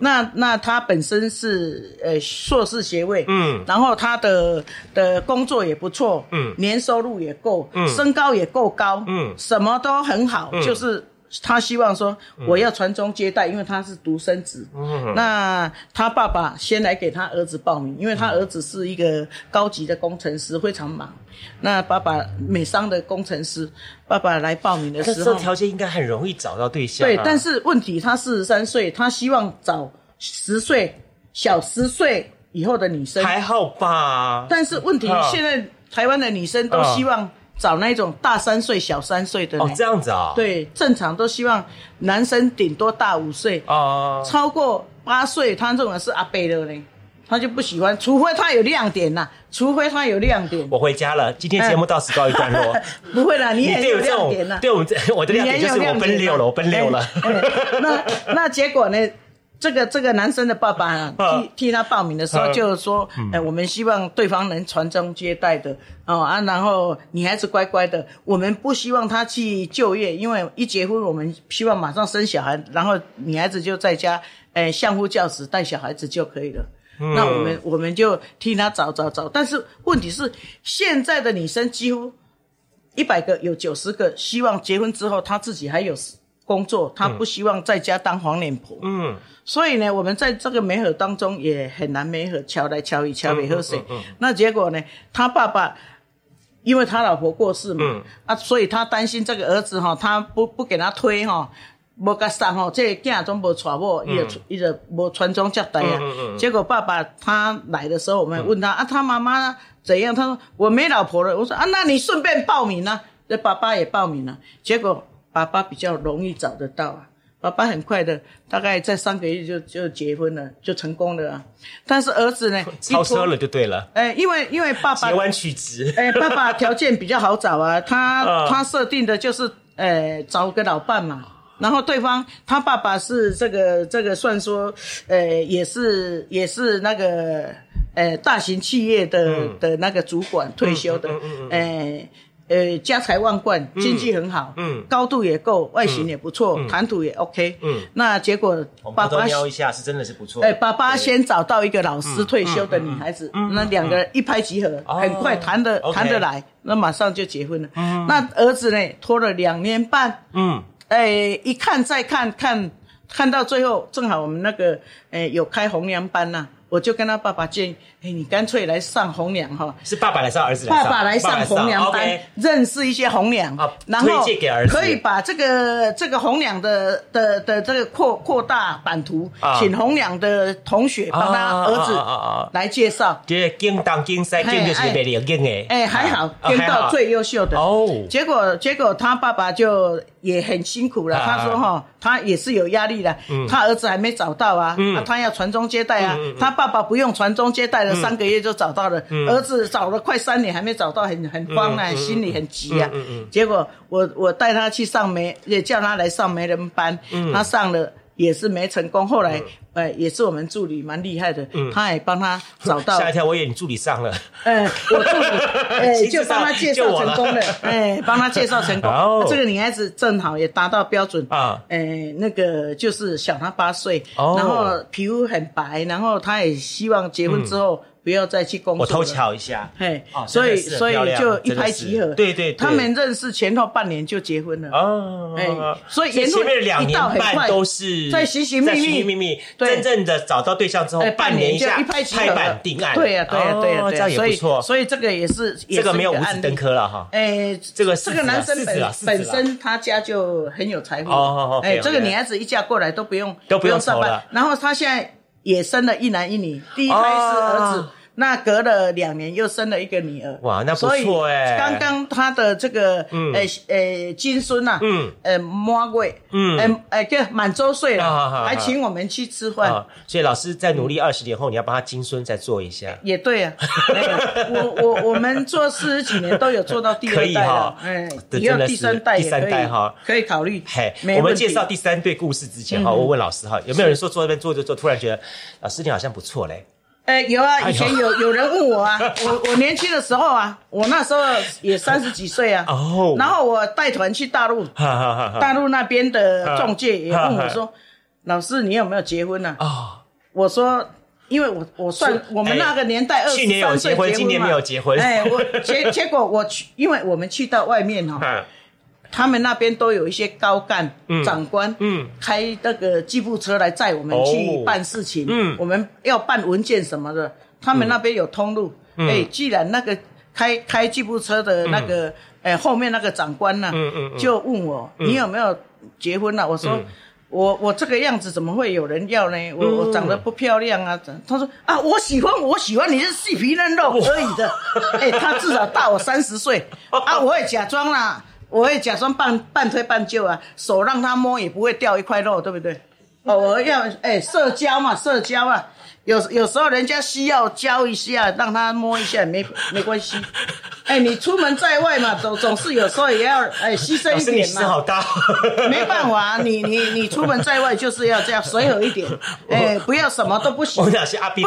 那那他本身是呃硕士学位，然后他的的工作也不错，年收入也够，身高也够高，什么都很好，就是。他希望说我要传宗接代，因为他是独生子。那他爸爸先来给他儿子报名，因为他儿子是一个高级的工程师，非常忙。那爸爸美商的工程师，爸爸来报名的时候，条件应该很容易找到对象。对，但是问题他四十三岁，他希望找十岁小十岁以后的女生。还好吧？但是问题现在台湾的女生都希望。找那种大三岁、小三岁的哦，这样子啊？对，正常都希望男生顶多大五岁哦，超过八岁，他这种是阿伯的嘞，他就不喜欢，除非他有亮点呐，除非他有亮点。我回家了，今天节目到此告一段落。不会啦，你也有亮点呐。对我们这我的亮点就是我奔六了，我奔六了。那 那结果呢？这个这个男生的爸爸替替他报名的时候，就是说，哎，我们希望对方能传宗接代的哦啊，然后女孩子乖乖的，我们不希望她去就业，因为一结婚，我们希望马上生小孩，然后女孩子就在家，哎，相夫教子带小孩子就可以了。那我们我们就替他找找找，但是问题是，现在的女生几乎一百个有九十个希望结婚之后，她自己还有。工作，他不希望在家当黄脸婆。嗯，所以呢，我们在这个媒合当中也很难媒合，敲来敲去，敲没喝水。那结果呢，他爸爸因为他老婆过世嘛，啊，所以他担心这个儿子哈，他不不给他推哈，无甲送哈，这囝总无娶某，伊就伊就无传宗接代啊。结果爸爸他来的时候，我们问他啊，他妈妈怎样？他说我没老婆了。我说啊，那你顺便报名啊。这爸爸也报名了，结果。爸爸比较容易找得到啊，爸爸很快的，大概在三个月就就结婚了，就成功了啊。但是儿子呢，超车了就对了。哎，因为因为爸爸截弯曲直，哎，爸爸条件比较好找啊，他他设定的就是，呃，找个老伴嘛。然后对方他爸爸是这个这个算说，呃，也是也是那个，呃，大型企业的的那个主管退休的，哎。呃，家财万贯，经济很好，嗯，高度也够，外形也不错，谈吐也 OK，嗯，那结果爸爸瞄一下是真的是不错，哎，爸爸先找到一个老师退休的女孩子，那两个人一拍即合，很快谈得谈得来，那马上就结婚了。那儿子呢，拖了两年半，嗯，哎，一看再看看，看到最后正好我们那个，哎，有开红娘班呐。我就跟他爸爸建议，哎，你干脆来上红娘哈。是爸爸来上，儿子来上。爸爸来上红娘班，认识一些红娘，然后可以把这个这个红娘的的的这个扩扩大版图，请红娘的同学帮他儿子来介绍。这京当京西，京就是美丽京诶。哎，还好，京到最优秀的。哦。结果结果他爸爸就也很辛苦了。他说哈，他也是有压力的。嗯。他儿子还没找到啊，他要传宗接代啊，他。爸爸不用传宗接代了，三个月就找到了。儿子找了快三年还没找到，很很慌啊，心里很急啊。结果我我带他去上媒，也叫他来上媒人班，他上了。也是没成功，后来，呃，也是我们助理蛮厉害的，他也帮他找到。吓一跳，我以为你助理上了。哎，我助理，哎，就帮他介绍成功了，哎，帮他介绍成功。这个女孩子正好也达到标准啊，哎，那个就是小她八岁，然后皮肤很白，然后她也希望结婚之后不要再去工作。我偷瞧一下，嘿哦，所以所以就一拍即合。对对对。他们认识前后半年就结婚了。哦，哎所以前面两一年半都是在寻寻觅觅真正的找到对象之后哎，，半年一下就一拍即合拍板定案，对呀，对呀，对呀，对呀，哦这样也所以不错。所以这个也是也这个是没有五子登。科了哈。哎，这个这个男生本本身他家就很有财富，哦哎，这个女孩子一嫁过来都不用都不用上班，然后他现在也生了一男一女，第一胎是儿子。那隔了两年又生了一个女儿，哇那不错哎刚刚他的这个嗯。呃呃金孙呐，嗯。呃满月，嗯。呃呃就满周岁了，还请我们去吃饭。啊，所以老师在努力二十年后，你要帮他金孙再做一下。也对啊，哎我我我们做四十几年都有做到第可二代了，哎，这真的是以后第三代也第三可以代哈。可以考虑。嘿，我们介绍第三对故事之前哈，嗯。我问老师哈，有没有人说坐在那边坐着坐，突然觉得老师你好像不错嘞？哎，有啊，以前有有人问我啊，我我年轻的时候啊，我那时候也三十几岁啊，哦。然后我带团去大陆，大陆那边的中介也问我说，老师你有没有结婚呢？啊，我说。因为我我算我们那个年代二十三岁结婚嘛。今年没有结婚。哎，我结结果我去，因为我们去到外面哈、嗯他们那边都有一些高干、嗯。长官，嗯。开那个吉普车来载我们去哦办事情，嗯。我们要办文件什么的，他们那边有通路。嗯。哎、既然那个开开吉普车的那个，哎、后面那个长官呢、嗯嗯嗯。就问我、嗯。你有没有结婚了、我说。嗯。我我这个样子怎么会有人要呢？我、嗯。我长得不漂亮啊！他说啊，我喜欢我喜欢你是细皮嫩肉而已的。哎、他至少大我三十岁。啊，我也假装啦，我也假装半半推半就啊，手让他摸也不会掉一块肉，对不对？哦，我要哎、社交嘛，社交啊，有有时候人家需要教一下，让他摸一下，没 没关系。哎、你出门在外嘛，总总是有时候也要哎牺牲一点嘛。心好大，没办法、啊，你你你出门在外就是要这样随和一点，哎、不要什么都不行不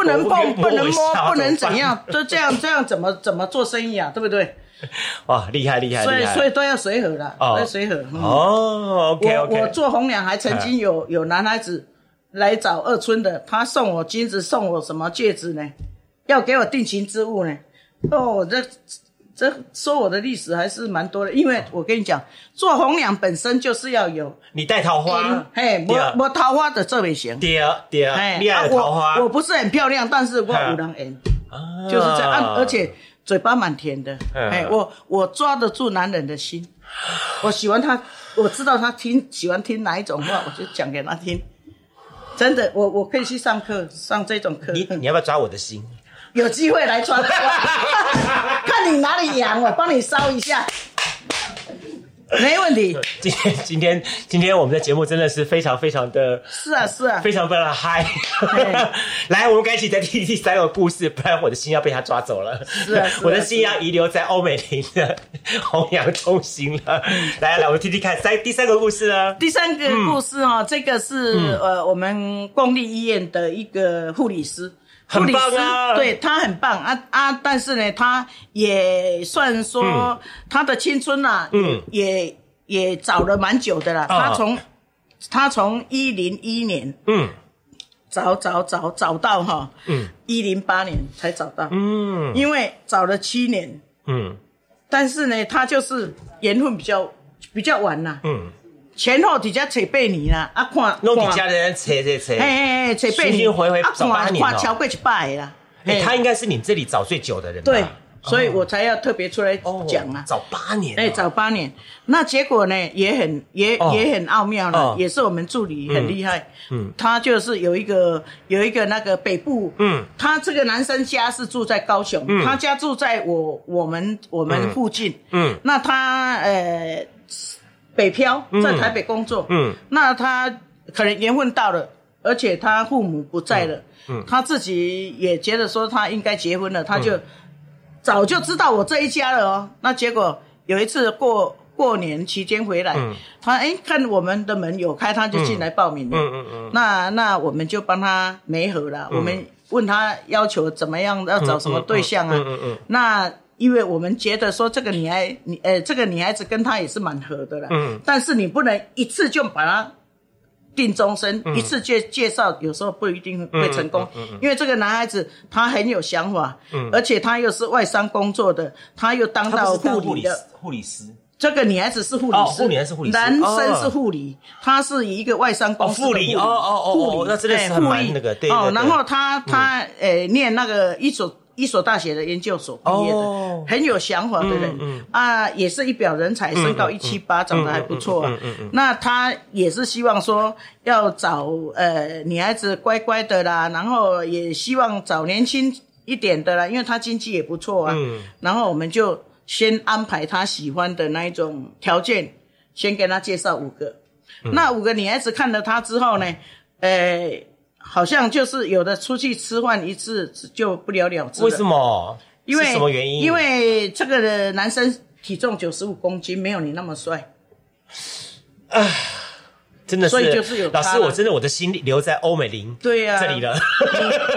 能碰，不能摸，不能怎？样，就这样这样怎么怎么做生意啊，对不对？哇，厉害厉害所以！所以都要随和啦，哦都要随和。嗯哦，OK 我 OK，我做红娘还曾经有有男孩子来找二村的，他送我金子，送我什么戒指呢？要给我定情之物呢？哦，这这说我的历史还是蛮多的，因为我跟你讲，做红娘本身就是要有你带桃花。缘，，嘿，我我桃花的这边行，对对，哎，你爱的桃花。啊我我不是很漂亮，但是我有人缘，就是这样，啊而且嘴巴蛮甜的，嗯。哎，我我抓得住男人的心，我喜欢他，我知道他听喜欢听哪一种话，我就讲给他听。真的，我我可以去上课，上这种课。你你要不要抓我的心？有机会来抓，看你哪里痒，我帮你烧一下，没问题。今天今天今天我们的节目真的是非常非常的是啊，是啊，非常非常嗨。来，我们赶紧再听第三个故事，不然我的心要被他抓走了。是啊是啊 我的心要遗留在欧美林的弘扬中心了。来来，我们听听看三第三个故事呢？第三个故事哈、这个是、嗯呃我们公立医院的一个护理师，很棒啊。对他很棒。啊啊！但是呢，他也算说、嗯。他的青春啊，嗯。也也找了蛮久的啦。啊。他从他从一零一年嗯。找找找找到哈，嗯。一零八年才找到，嗯。因为找了七年，嗯。但是呢，他就是缘分比较比较晚啦，嗯，前后底下扯八年啦，啊看弄底看。下的人扯扯扯，哎哎哎，这辈巡巡回回啊，找八年哦。看超过一百个啦。哎，嘿。他应该是你这里找最久的人吧。对，所以我才要特别出来讲啊。早八年哦，哎，找八年，那结果呢也很也哦。也很奥妙哦。了，也是我们助理很厉害。嗯他就是有一个有一个那个北部，嗯。他这个男生家是住在高雄，嗯。他家住在我我们我们附近。嗯。那他呃北漂嗯。在台北工作，嗯。那他可能缘分到了，而且他父母不在了，嗯。他自己也觉得说他应该结婚了，他就早就知道我这一家了哦。那结果有一次过过年期间回来，嗯。他哎看我们的门有开，他就进来报名了。嗯。嗯。嗯。那那我们就帮他媒合了，嗯。我们问他要求怎么样，要找什么对象啊？嗯。嗯。嗯。那因为我们觉得说这个女孩，你呃，这个女孩子跟他也是蛮合的啦。嗯。但是你不能一次就把她定终身，一次介介绍有时候不一定会成功，因为这个男孩子他很有想法，而且他又是外商工作的，他又当到护理的。护理师。这个女孩子是护理师，护理是护理，男生是护理，他是一个外商公司的护理，哦哦哦，护理那真的是蛮那个对。哦，然后他他呃念那个一所一所大学的研究所毕业的，很有想法的人啊，也是一表人才，身高一七八，长得还不错。嗯嗯嗯。那他也是希望说要找呃女孩子乖乖的啦，然后也希望找年轻一点的啦，因为他经济也不错啊。嗯。然后我们就。先安排他喜欢的那一种条件，先给他介绍五个。那五个女孩子看了他之后呢，呃，好像就是有的出去吃饭一次就不了了之。为什么？因为什么原因？因为这个男生体重九十五公斤，没有你那么帅。啊。真的是，所以就是有老师，我真的我的心留在欧美林对呀这里了。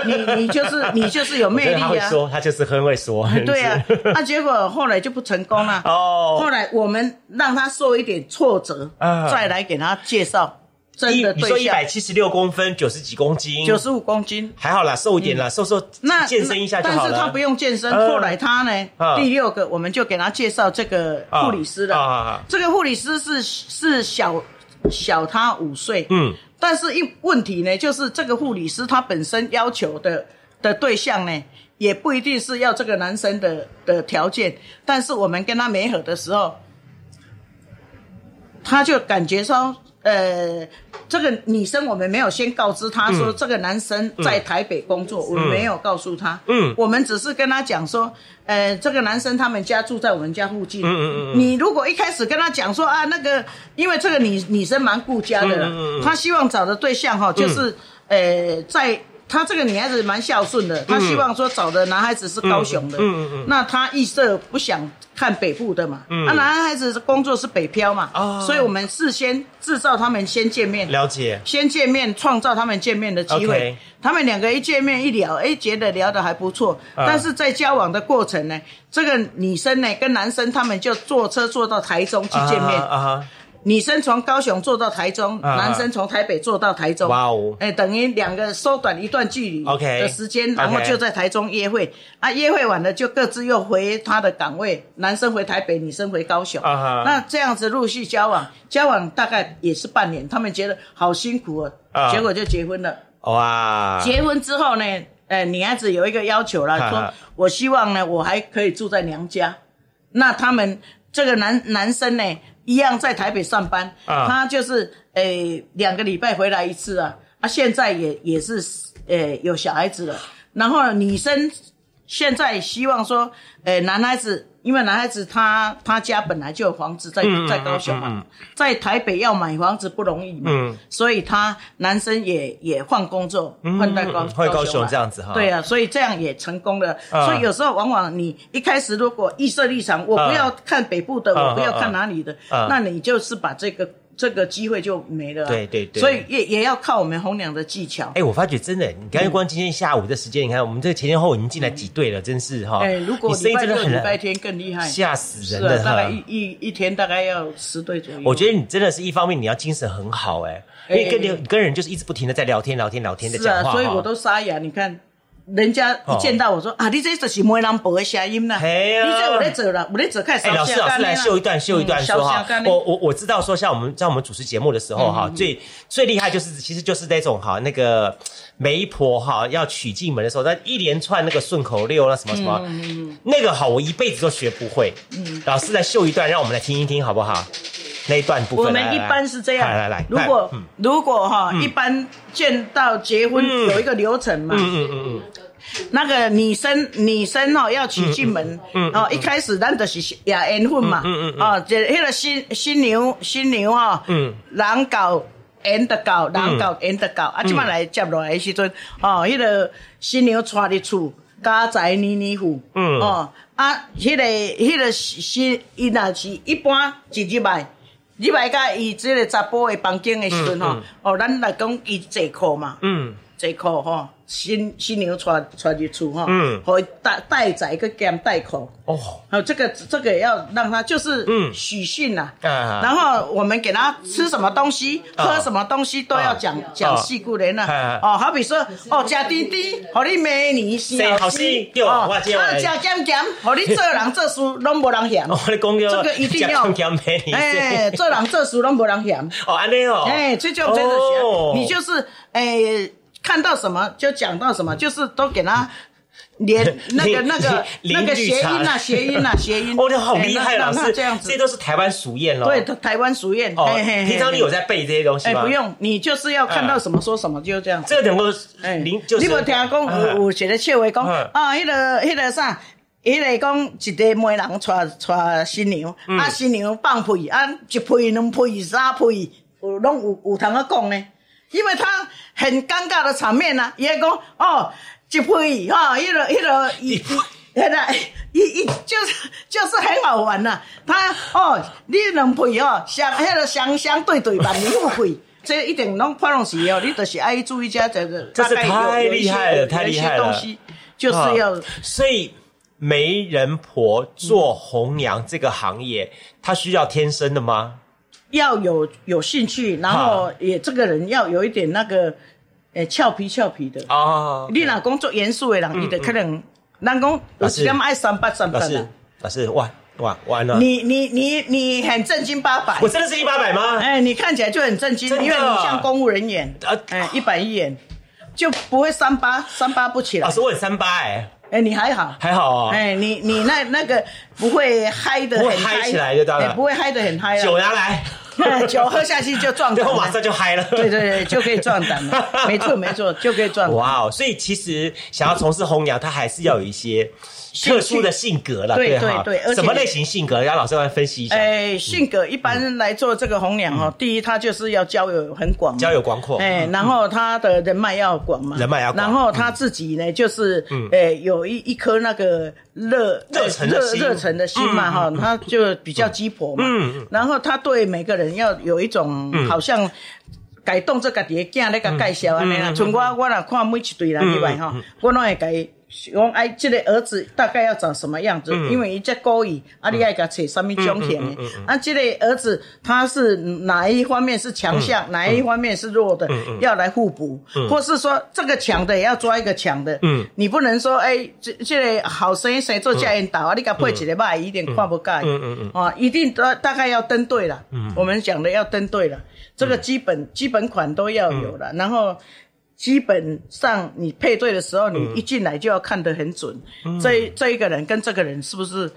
你你你就是你就是有魅力啊！他会说，他就是很会说。对啊，那结果后来就不成功了。哦，后来我们让他受一点挫折，再来给他介绍真的对象。你说一百七十六公分，九十几公斤，九十五公斤，还好啦，瘦一点啦，瘦瘦那健身一下就好了。但是他不用健身。后来他呢，第六个我们就给他介绍这个护理师了。这个护理师是是小。小他五岁，嗯，但是一问题呢，就是这个护理师他本身要求的的对象呢，也不一定是要这个男生的的条件，但是我们跟他没合的时候，他就感觉说。呃，这个女生我们没有先告知她说这个男生在台北工作，我们没有告诉她。嗯，我们只是跟她讲说，呃，这个男生他们家住在我们家附近。嗯嗯嗯。你如果一开始跟她讲说啊，那个，因为这个女女生蛮顾家的，她希望找的对象哈，就是呃，在。她这个女孩子蛮孝顺的，她希望说找的男孩子是高雄的，嗯嗯那她意色不想看北部的嘛，嗯，那男孩子工作是北漂嘛，哦，所以我们事先制造他们先见面，了解，先见面，创造他们见面的机会，他们两个一见面一聊，哎，觉得聊得还不错，但是在交往的过程呢，这个女生呢跟男生他们就坐车坐到台中去见面，啊。女生从高雄坐到台中，男生从台北坐到台中。哇哦！哎，等于两个缩短一段距离的时间，然后就在台中约会。啊，约会完了就各自又回他的岗位，男生回台北，女生回高雄。啊那这样子陆续交往，交往大概也是半年，他们觉得好辛苦啊，结果就结婚了。哇！结婚之后呢，呃，女孩子有一个要求了，说我希望呢，我还可以住在娘家。那他们这个男男生呢？一样在台北上班，他就是诶两个礼拜回来一次啊，啊现在也也是诶有小孩子了，然后女生现在希望说，诶男孩子。因为男孩子他他家本来就有房子在在高雄嘛，在台北要买房子不容易嘛，所以他男生也也换工作换到高换高雄这样子哈。对啊，所以这样也成功了。所以有时候往往你一开始如果预设立场，我不要看北部的，我不要看哪里的，那你就是把这个。这个机会就没了，对对对，所以也也要靠我们红娘的技巧。哎，我发觉真的，你刚刚光今天下午的时间，你看我们这个前前后已经进来几队了，真是哈。哎，如果礼拜六、礼拜天更厉害，吓死人了，大概一一一天大概要十对左右。我觉得你真的是一方面，你要精神很好，哎，因为跟你跟人就是一直不停的在聊天、聊天、聊天的讲话，所以我都沙哑。你看。人家一见到我说啊，你这就是没人播的声音啦。你这我在走了，我在走开始。老师，老师来秀一段，秀一段说哈。我我我知道说，像我们在我们主持节目的时候哈，最最厉害就是，其实就是那种哈，那个媒婆哈要娶进门的时候，那一连串那个顺口溜那什么什么，那个好，我一辈子都学不会。老师来秀一段，让我们来听一听好不好？那一段部分，我们一般是这样。来来来，如果如果哈，一般见到结婚有一个流程嘛。嗯嗯嗯嗯。那个女生女生哦要娶进门，哦一开始咱就是也缘分嘛。嗯嗯嗯。哦，就迄个新新娘新娘哈，嗯人搞缘的搞，人到演得到。啊，即摆来接落来时阵，哦，迄个新娘娶入厝，家宅黏黏糊。嗯。哦，啊，迄个迄个新伊若是一般一入来。入来甲伊即个查甫的房间的时阵吼，哦，咱来讲伊坐靠嘛，嗯，这裤吼，新新娘穿穿入厝哈，嗯。和带带仔个兼带口，哦，好，这个这个也要让他就是嗯。许训呐、啊。然后我们给他吃什么东西、啊。喝什么东西都要讲讲细故人呐啊。哦，好比说哦，加滴滴，和你美女生生好死死对哦，我知道啊，加减减，互你做人做事拢无人嫌。哦，你讲这，个 一定要。哎，做人做事拢无人嫌。哦，安尼哦，哎，最重要就是哦。你就是哎，看到什么就讲到什么，就是都给他。连那个那个那个谐音呐，谐音呐，谐音。哦，你好厉害，老师，这样子这。都是台湾俗谚喽。对，台湾俗谚。哦平常你有在背这些东西哎，吗？不，用，你就是要看到什么说什么，就这样子。这个能够哎，零就是你无听讲有有一个笑话讲嗯啊，迄个迄个啥，迄个讲一个媒人娶娶新娘，嗯啊新娘放屁，啊一屁两屁三屁，有拢有有通啊讲呢，因为他很尴尬的场面呐，伊会讲哦一屁哈，一个一个伊。现在一一就是就是很好玩呐、他哦，你两配哦，相迄个相相对对万年不配，这一定拢发拢是哦，你就是爱注意一下这个。这是太厉害了，太厉害了。东西就是要啊所以媒人婆做红娘这个行业，她需要天生的吗？要有有兴趣，然后也这个人要有一点那个，诶、俏皮俏皮的。哦，你老公做严肃的人，伊就可能，老公有老师一点爱三八三八的。，老师，哇哇完了！你你你你很正经八百，我真的是一八百吗？哎，你看起来就很正经，因为你像公务人员，啊哎，一板一眼，就不会三八三八不起来老。师，我很三八哎，哎，你还好，还好哦。哎，你你那那个不会嗨的很不会嗨起来就对了哎不会嗨的很嗨了。酒拿来，酒喝下去就壮胆了，然后马上就嗨了。对对对，就可以壮胆了。没错没错，就可以壮胆。哇哦！所以其实想要从事红娘，它还是要有一些特殊的性格了，对哈对对而且什么类型性格？让老师来分析一下。哎，性格一般来做这个红娘哦，第一他就是要交友很广嘛，交友广阔。哎，然后他的人脉要广嘛，人脉要广。然后他自己呢，就是嗯。呃有一一颗那个热热忱的心。热忱的心嘛哈，他就比较鸡婆嘛，嗯然后他对每个人要有一种嗯。好像。改动这个己的囝咧，甲介绍安尼啦。嗯嗯像我，我若看每一对人以外吼，我拢会甲伊讲，哎，这个儿子大概要长什么样子？嗯因为伊这故意，啊，你爱甲找什么种田的？啊，这个儿子他是哪一方面是强项，哪一方面是弱的，要来互补，或是说这个强的也要抓一个强的。嗯你不能说，哎，这这个好生谁做家引导啊，你甲配一个歹，一点看不盖。嗯嗯啊，一定大大概要登对了。嗯，我们讲的要登对了，这个基本基本款都要有了，然后。基本上你配对的时候，你一进来就要看得很准，这这一个人跟这个人是不是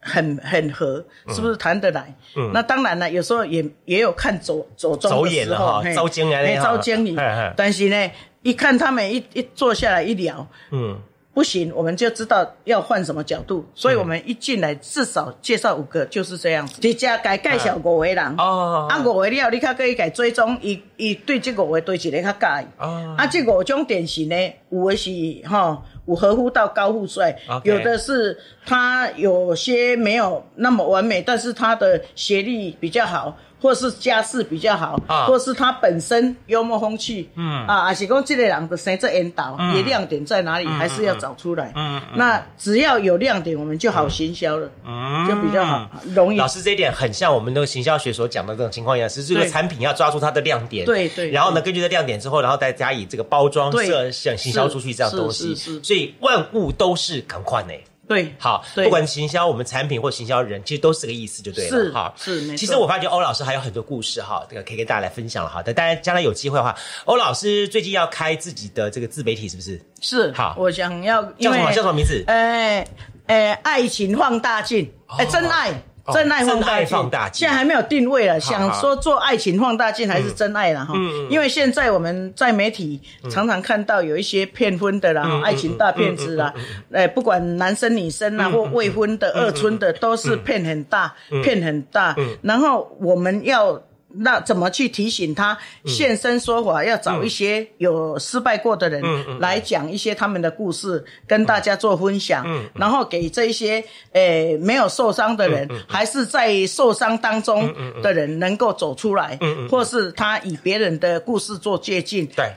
很很合，是不是谈得来？那当然了，有时候也也有看走走中走的时候，眼了哈嘿。招经啊那嘿样招经理。但是呢，一看他们一一坐下来一聊，嗯，不行，我们就知道要换什么角度，所以我们一进来至少介绍五个，就是这样子。直接该介绍五个人，哦。啊五个了，你较可以改追踪，伊伊对这五个对一个较介意。哦。啊，这五种典型呢，有的是哈，有合乎到高富帅。有的是他有些没有那么完美，但是他的学历比较好。或是家世比较好，啊。或是他本身幽默风趣，嗯。啊，还是讲这个人的谁在引导，嗯。也亮点在哪里，还是要找出来。嗯嗯那只要有亮点，我们就好行销了，嗯。就比较好，容易。老师这一点很像我们那个行销学所讲的这种情况一样，是这个产品要抓住它的亮点，对对然后呢，根据这亮点之后，然后再加以这个包装、对设想行销出去这样东西，所以万物都是赶快呢。对，好，对不管行销我们产品或行销人，其实都是这个意思，就对了。是哈，是没错其实我发觉欧老师还有很多故事哈，这个可以跟大家来分享了哈。但大家将来有机会的话，欧老师最近要开自己的这个自媒体，是不是？是好我想要叫什么叫什么名字哎哎，爱情放大镜，哎，真爱。哦真爱放大镜，放大镜。现在还没有定位了，想说做爱情放大镜还是真爱了哈。因为现在我们在媒体常常看到有一些骗婚的啦，嗯爱情大骗子啦，哎，不管男生女生啦或未婚的、二婚的，都是骗很大，骗很大。然后我们要。那怎么去提醒他现身说法？要找一些有失败过的人来讲一些他们的故事，跟大家做分享。然后给这一些呃没有受伤的人，还是在受伤当中的人能够走出来，或是他以别人的故事做借鉴。对，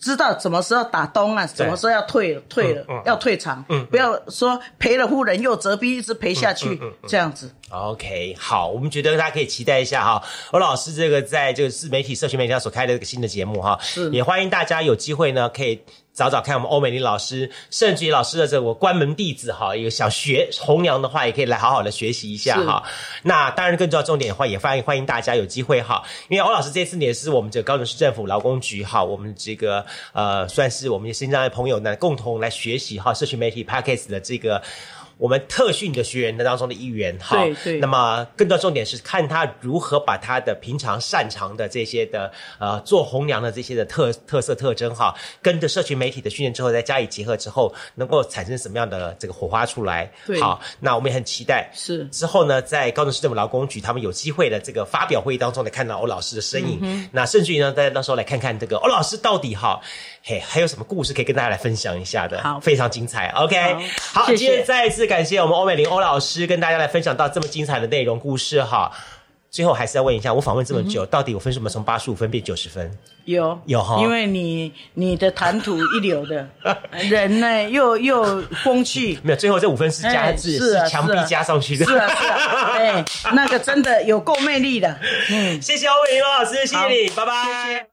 知道什么时候打东啊，什么时候要退了，退了、要退场，嗯不要说赔了夫人又折兵，一直赔下去，这样子。OK，好，我们觉得大家可以期待一下哈，欧老师这个在这个自媒体、社群媒体上所开的这个新的节目哈，也欢迎大家有机会呢可以。找找看我们欧美丽老师、盛菊老师的这个关门弟子哈，有想学弘扬的话，也可以来好好的学习一下哈。那当然，更重要重点的话，也欢迎欢迎大家有机会哈，因为欧老师这次也是我们这个高雄市政府劳工局哈，我们这个呃算是我们新疆的朋友呢，共同来学习哈社群媒体 p a c k a g e 的这个。我们特训的学员的当中的一员哈，对对。那么更多重点是看他如何把他的平常擅长的这些的呃做红娘的这些的特特色特征哈，跟着社群媒体的训练之后再加以结合之后，能够产生什么样的这个火花出来？对。好，那我们也很期待是。之后呢，在高雄市政府劳工局他们有机会的这个发表会议当中来看到欧老师的身影，嗯那甚至于呢，大家到时候来看看这个欧老师到底哈，嘿还有什么故事可以跟大家来分享一下的？好。非常精彩。OK，好，谢谢。今天再一次感谢我们欧美玲欧老师跟大家来分享到这么精彩的内容故事哈。最后还是要问一下，我访问这么久，到底我分数怎么从八十五分变九十分？有有哈因为你 你的谈吐一流的，人呢又又风趣，没有，最后这五分是加哎字，是啊墙壁加上去的。是啊是啊，哎，那个真的有够魅力的，嗯，谢谢欧美玲欧老师，谢谢你，拜拜。